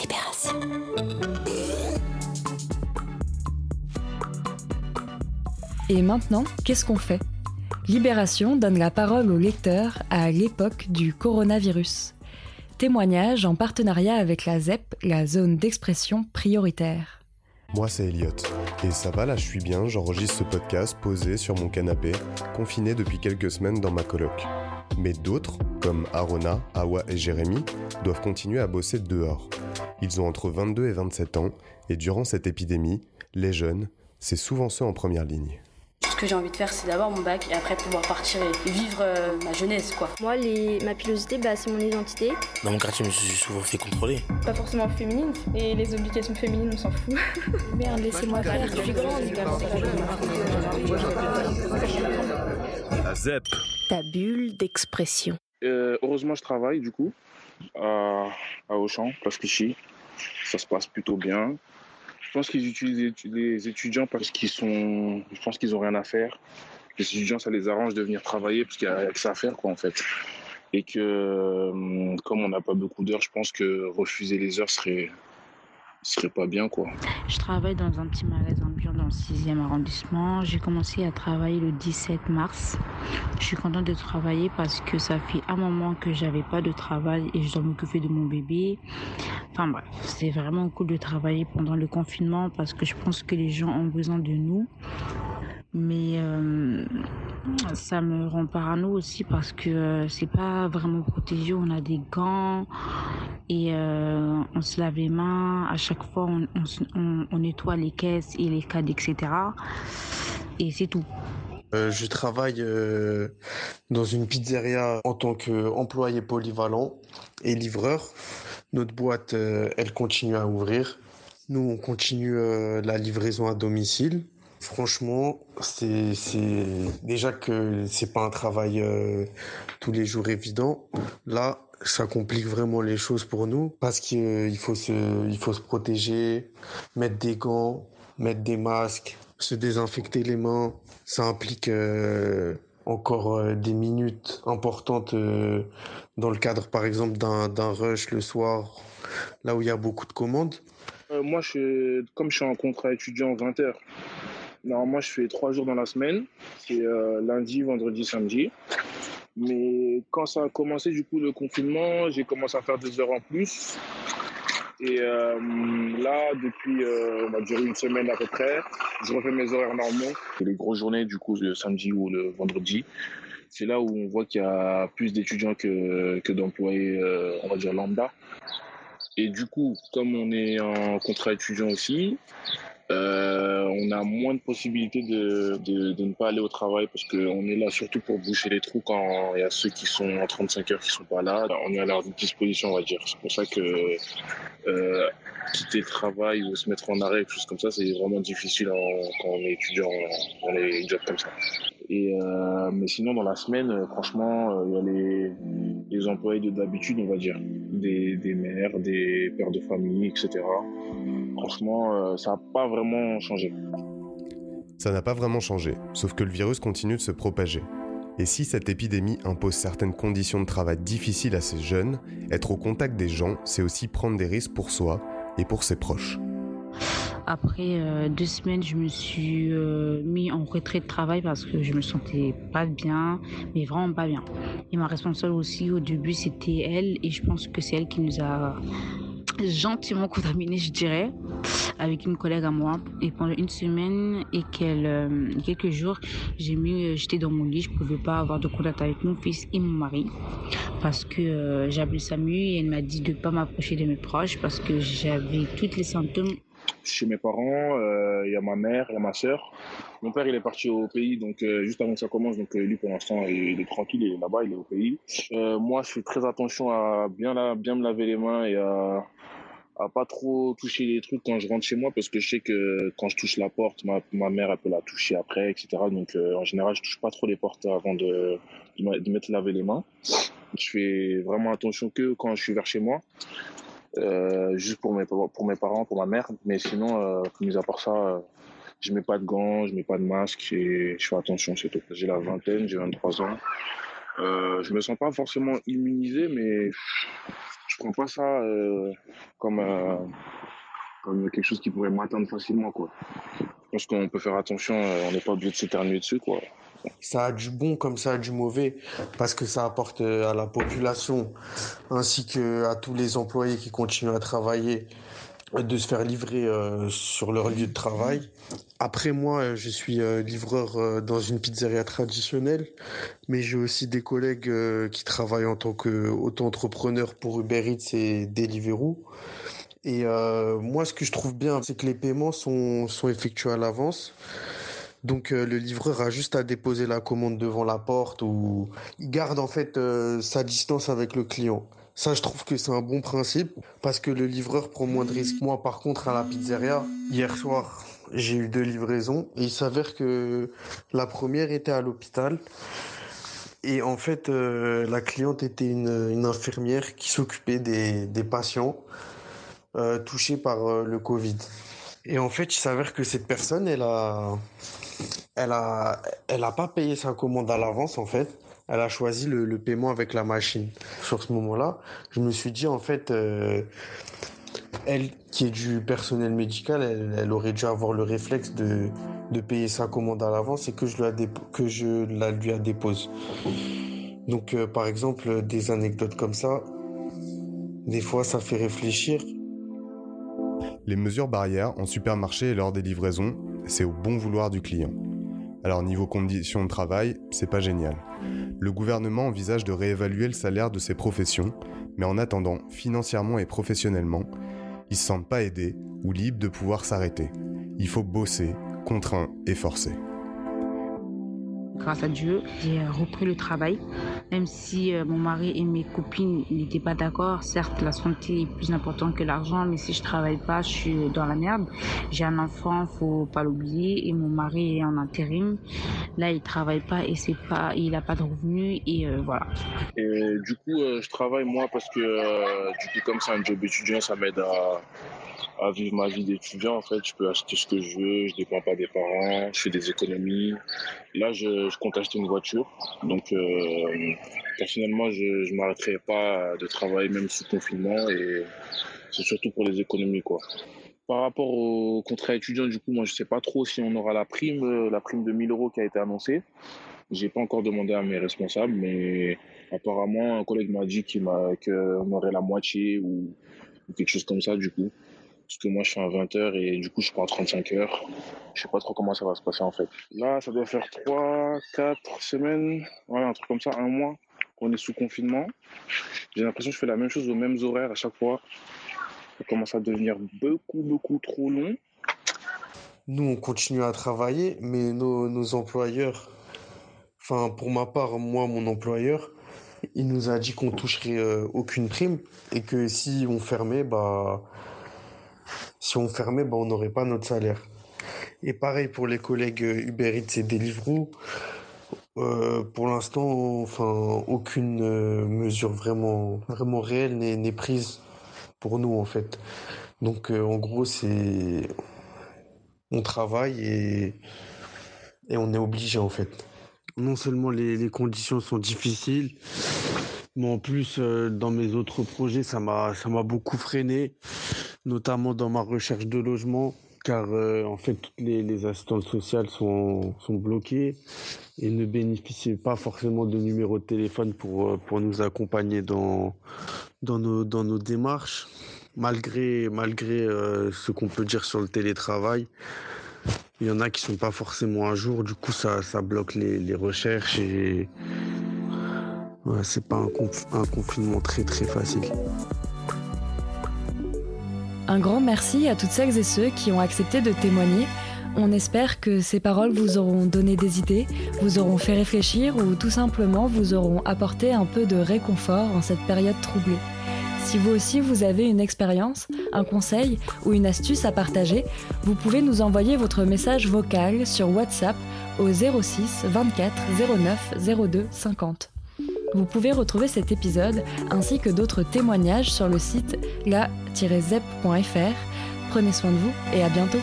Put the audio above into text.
Libération. Et maintenant, qu'est-ce qu'on fait? Libération donne la parole aux lecteurs à l'époque du coronavirus. Témoignage en partenariat avec la ZEP, la zone d'expression prioritaire. Moi, c'est Elliot. Et ça va, là, je suis bien, j'enregistre ce podcast posé sur mon canapé, confiné depuis quelques semaines dans ma coloc. Mais d'autres, comme Arona, Awa et Jérémy, doivent continuer à bosser dehors. Ils ont entre 22 et 27 ans, et durant cette épidémie, les jeunes, c'est souvent ceux en première ligne. Ce que j'ai envie de faire, c'est d'avoir mon bac et après pouvoir partir et vivre euh, ma jeunesse, quoi. Moi, les... ma pilosité, bah, c'est mon identité. Dans mon quartier, je me suis souvent fait contrôler. Pas forcément féminine, et les obligations féminines, on s'en fout. Merde, laissez-moi faire, je suis grande. La ZEP. Ta bulle d'expression. Euh, heureusement, je travaille du coup à, à Auchan, parce qu'ici, ça se passe plutôt bien. Je pense qu'ils utilisent les étudiants parce qu'ils sont, je pense qu'ils ont rien à faire. Les étudiants, ça les arrange de venir travailler parce qu'il y a que ça à faire, quoi, en fait. Et que, euh, comme on n'a pas beaucoup d'heures, je pense que refuser les heures serait, serait pas bien, quoi. Je travaille dans un petit magasin bio dans le 6e arrondissement. J'ai commencé à travailler le 17 mars. Je suis contente de travailler parce que ça fait un moment que j'avais pas de travail et je dois m'occuper de mon bébé. Enfin bref, c'est vraiment cool de travailler pendant le confinement parce que je pense que les gens ont besoin de nous. Mais euh, ça me rend parano aussi parce que euh, c'est pas vraiment protégé. On a des gants et euh, on se lave les mains. À chaque fois, on, on, on, nettoie les caisses et les cadres, etc. Et c'est tout. Euh, je travaille dans une pizzeria en tant qu'employé polyvalent et livreur. Notre boîte, elle continue à ouvrir. Nous, on continue la livraison à domicile. Franchement, c'est déjà que c'est pas un travail tous les jours évident. Là, ça complique vraiment les choses pour nous parce qu'il faut se, il faut se protéger, mettre des gants, mettre des masques, se désinfecter les mains. Ça implique euh, encore euh, des minutes importantes euh, dans le cadre, par exemple, d'un rush le soir, là où il y a beaucoup de commandes. moi, comme je suis en contrat étudiant 20 heures, normalement, je fais trois jours dans la semaine. C'est lundi, vendredi, samedi. Mais quand ça a commencé, du coup, le confinement, j'ai commencé à faire des heures en plus. Et euh, là, depuis, euh, on va dire une semaine à peu près, je refais mes horaires normaux. Les grosses journées, du coup, le samedi ou le vendredi, c'est là où on voit qu'il y a plus d'étudiants que, que d'employés, euh, on va dire lambda. Et du coup, comme on est en contrat étudiant aussi, euh, on a moins de possibilités de, ne pas aller au travail parce qu'on est là surtout pour boucher les trous quand il y a ceux qui sont en 35 heures qui sont pas là. On est à leur disposition, on va dire. C'est pour ça que euh, quitter le travail ou se mettre en arrêt, quelque chose comme ça, c'est vraiment difficile quand on est étudiant dans les jobs comme ça. Euh, mais sinon, dans la semaine, franchement, il y a les, les employés de d'habitude, on va dire, des, des mères, des pères de famille, etc. Franchement, ça n'a pas vraiment changé. Ça n'a pas vraiment changé, sauf que le virus continue de se propager. Et si cette épidémie impose certaines conditions de travail difficiles à ces jeunes, être au contact des gens, c'est aussi prendre des risques pour soi et pour ses proches. Après euh, deux semaines, je me suis euh, mis en retrait de travail parce que je me sentais pas bien, mais vraiment pas bien. Et ma responsable aussi, au début, c'était elle, et je pense que c'est elle qui nous a gentiment contaminé, je dirais, avec une collègue à moi. Et pendant une semaine et euh, quelques jours, j'ai mis, j'étais dans mon lit, je pouvais pas avoir de contact avec mon fils et mon mari parce que euh, j'ai appelé Samu et elle m'a dit de pas m'approcher de mes proches parce que j'avais tous les symptômes. Chez mes parents, il euh, y a ma mère, il y a ma sœur. Mon père, il est parti au pays, donc euh, juste avant que ça commence. Donc lui, pour l'instant, il est tranquille, il est là-bas, il est au pays. Euh, moi, je fais très attention à bien, bien me laver les mains et à, à pas trop toucher les trucs quand je rentre chez moi, parce que je sais que quand je touche la porte, ma, ma mère, elle peut la toucher après, etc. Donc en général, je touche pas trop les portes avant de, de, de mettre laver les mains. Je fais vraiment attention que quand je suis vers chez moi. Euh, juste pour mes parents, pour ma mère, mais sinon, euh, mis à part ça, euh, je mets pas de gants, je mets pas de masque et je fais attention, c'est tout. J'ai la vingtaine, j'ai 23 ans Euh, je me sens pas forcément immunisé, mais je prends pas ça comme, comme quelque chose qui pourrait m'atteindre facilement. Quoi. Je pense qu'on peut faire attention, on n'est pas obligé de s'éternuer dessus. Quoi. Ça a du bon comme ça a du mauvais, parce que ça apporte euh, à la population ainsi que à tous les employés qui continuent à travailler de se faire livrer euh, sur leur lieu de travail. Après moi, euh, je suis euh, livreur euh, dans une pizzeria traditionnelle, mais j'ai aussi des collègues euh, qui travaillent en tant qu'auto-entrepreneur pour Uber Eats et Deliveroo. Et euh, moi, ce que je trouve bien, c'est que les paiements sont effectués à l'avance. Donc euh, le livreur a juste à déposer la commande devant la porte ou il garde en fait euh, sa distance avec le client. Ça, je trouve que c'est un bon principe parce que le livreur prend moins de risques. Moi, par contre, à la pizzeria, hier soir, j'ai eu deux livraisons et il s'avère que la première était à l'hôpital. Et en fait, euh, la cliente était une, infirmière qui s'occupait des, des patients touchés par le Covid. Et en fait, il s'avère que cette personne, elle a, elle a, pas payé sa commande à l'avance, en fait. Elle a choisi le, paiement avec la machine. Sur ce moment-là, je me suis dit, en fait, euh, elle, qui est du personnel médical, elle, aurait dû avoir le réflexe de, de payer sa commande à l'avance et que je, la lui dépose. Donc, euh, par exemple, des anecdotes comme ça, des fois, ça fait réfléchir. Les mesures barrières en supermarché et lors des livraisons, c'est au bon vouloir du client. Alors niveau conditions de travail, c'est pas génial. Le gouvernement envisage de réévaluer le salaire de ces professions, mais en attendant, financièrement et professionnellement, ils se sentent pas aidés ou libres de pouvoir s'arrêter. Il faut bosser, contraint et forcé. Grâce à Dieu, j'ai repris le travail, même si euh, mon mari et mes copines n'étaient pas d'accord. Certes, la santé est plus importante que l'argent, mais si je travaille pas, je suis dans la merde. J'ai un enfant, faut pas l'oublier, et mon mari est en intérim. Là, il travaille pas et c'est pas, il a pas de revenus et euh, voilà. Du coup, euh, je travaille moi parce que euh, du coup, comme c'est un job étudiant, ça m'aide à, à vivre ma vie d'étudiant. En fait, je peux acheter ce que je veux, je dépends pas des parents, je fais des économies. Là, je, je compte acheter une voiture. Donc, euh, personnellement, je, je m'arrêterai pas de travailler même sous confinement et c'est surtout pour les économies, quoi. Par rapport au contrat étudiant, du coup, moi, je sais pas trop si on aura la prime, la prime de 1000 euros qui a été annoncée. J'ai pas encore demandé à mes responsables, mais apparemment, un collègue m'a dit qu'il qu'on aurait la moitié ou quelque chose comme ça, du coup. Parce que moi, je suis à 20 heures et du coup, je prends 35 heures. Je sais pas trop comment ça va se passer, en fait. Là, ça doit faire 3, 4 semaines, voilà, un truc comme ça, un mois qu'on est sous confinement. J'ai l'impression que je fais la même chose aux mêmes horaires à chaque fois. Ça commence à devenir beaucoup, beaucoup trop long. Nous, on continue à travailler, mais nos, nos employeurs, enfin, pour ma part, moi, mon employeur, il nous a dit qu'on toucherait euh, aucune prime et que si on fermait, bah, si on fermait, bah, on n'aurait pas notre salaire. Et pareil pour les collègues euh, Uber Eats et Deliveroo. Euh, pour l'instant, enfin, aucune euh, mesure vraiment, vraiment réelle n'est prise pour nous, en fait. Donc, en gros, c'est, on travaille et, et on est obligé, en fait. Non seulement les, les conditions sont difficiles, mais en plus, dans mes autres projets, ça m'a, ça m'a beaucoup freiné, notamment dans ma recherche de logement, car euh, en fait, toutes les, les assistantes sociales sont, sont bloquées et ne bénéficient pas forcément de numéro de téléphone pour, euh, pour nous accompagner dans, dans, nos, dans nos démarches. Malgré, malgré euh, ce qu'on peut dire sur le télétravail, il y en a qui sont pas forcément à jour, du coup ça, ça bloque les, les recherches et ouais, c'est pas un, conf- un confinement très très facile. Un grand merci à toutes celles et ceux qui ont accepté de témoigner. On espère que ces paroles vous auront donné des idées, vous auront fait réfléchir ou tout simplement vous auront apporté un peu de réconfort en cette période troublée. Si vous aussi vous avez une expérience, un conseil ou une astuce à partager, vous pouvez nous envoyer votre message vocal sur WhatsApp au 06 24 09 02 50. Vous pouvez retrouver cet épisode ainsi que d'autres témoignages sur le site la-zep.fr. Prenez soin de vous et à bientôt